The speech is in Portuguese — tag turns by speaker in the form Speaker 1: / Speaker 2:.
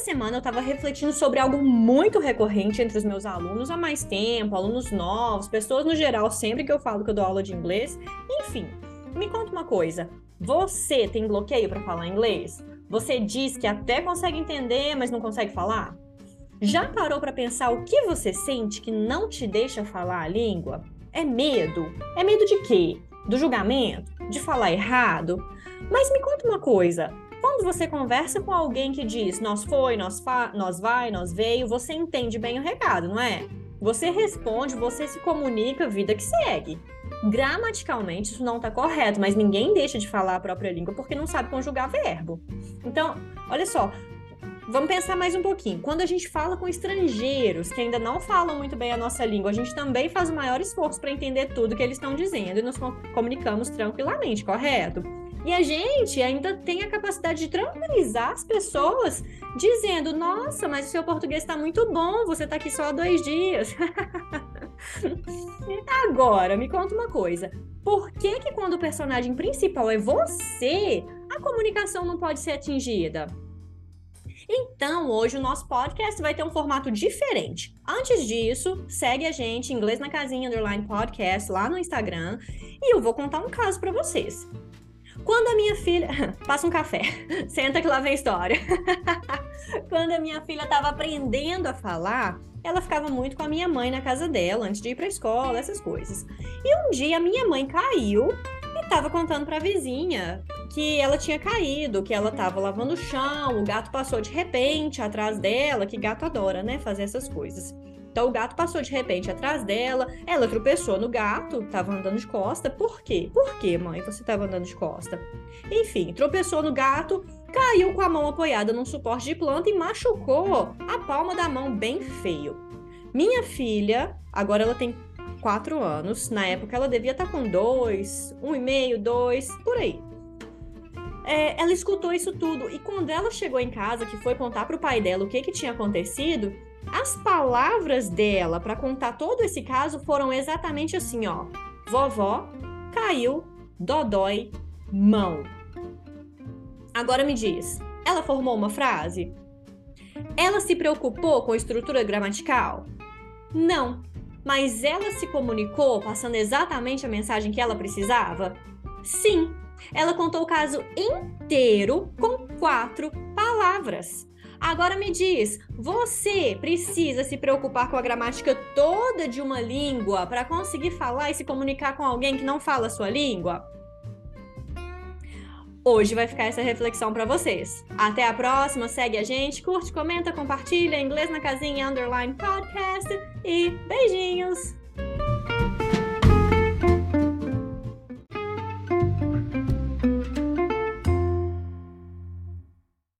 Speaker 1: semana eu estava refletindo sobre algo muito recorrente entre os meus alunos há mais tempo, alunos novos, pessoas no geral, sempre que eu falo que eu dou aula de inglês. Enfim, me conta uma coisa: você tem bloqueio para falar inglês? Você diz que até consegue entender, mas não consegue falar? Já parou para pensar o que você sente que não te deixa falar a língua? É medo? É medo de quê? Do julgamento? De falar errado? Mas me conta uma coisa: quando você conversa com alguém que diz nós foi, nós, fa nós vai, nós veio, você entende bem o recado, não é? Você responde, você se comunica, vida que segue. Gramaticalmente isso não está correto, mas ninguém deixa de falar a própria língua porque não sabe conjugar verbo. Então, olha só, vamos pensar mais um pouquinho. Quando a gente fala com estrangeiros que ainda não falam muito bem a nossa língua, a gente também faz o maior esforço para entender tudo que eles estão dizendo e nos comunicamos tranquilamente, correto? E a gente ainda tem a capacidade de tranquilizar as pessoas, dizendo: Nossa, mas o seu português está muito bom, você está aqui só há dois dias. Agora, me conta uma coisa: por que, que quando o personagem principal é você, a comunicação não pode ser atingida? Então, hoje o nosso podcast vai ter um formato diferente. Antes disso, segue a gente, Inglês na Casinha Underline Podcast, lá no Instagram, e eu vou contar um caso para vocês. Quando a minha filha. Passa um café. Senta que lá vem história. Quando a minha filha estava aprendendo a falar, ela ficava muito com a minha mãe na casa dela, antes de ir para a escola, essas coisas. E um dia a minha mãe caiu e estava contando para a vizinha que ela tinha caído, que ela estava lavando o chão, o gato passou de repente atrás dela, que gato adora, né, fazer essas coisas. Então o gato passou de repente atrás dela, ela tropeçou no gato, estava andando de costa. Por quê? Por quê, mãe, você estava andando de costa? Enfim, tropeçou no gato, caiu com a mão apoiada num suporte de planta e machucou a palma da mão bem feio. Minha filha, agora ela tem quatro anos, na época ela devia estar tá com dois, um e meio, dois, por aí. É, ela escutou isso tudo e quando ela chegou em casa, que foi contar para o pai dela o que, que tinha acontecido, as palavras dela para contar todo esse caso foram exatamente assim, ó. Vovó caiu, dodói, mão. Agora me diz, ela formou uma frase? Ela se preocupou com a estrutura gramatical? Não. Mas ela se comunicou passando exatamente a mensagem que ela precisava? Sim. Ela contou o caso inteiro com quatro palavras. Agora me diz, você precisa se preocupar com a gramática toda de uma língua para conseguir falar e se comunicar com alguém que não fala a sua língua? Hoje vai ficar essa reflexão para vocês. Até a próxima, segue a gente, curte, comenta, compartilha, inglês na casinha underline podcast e beijinhos!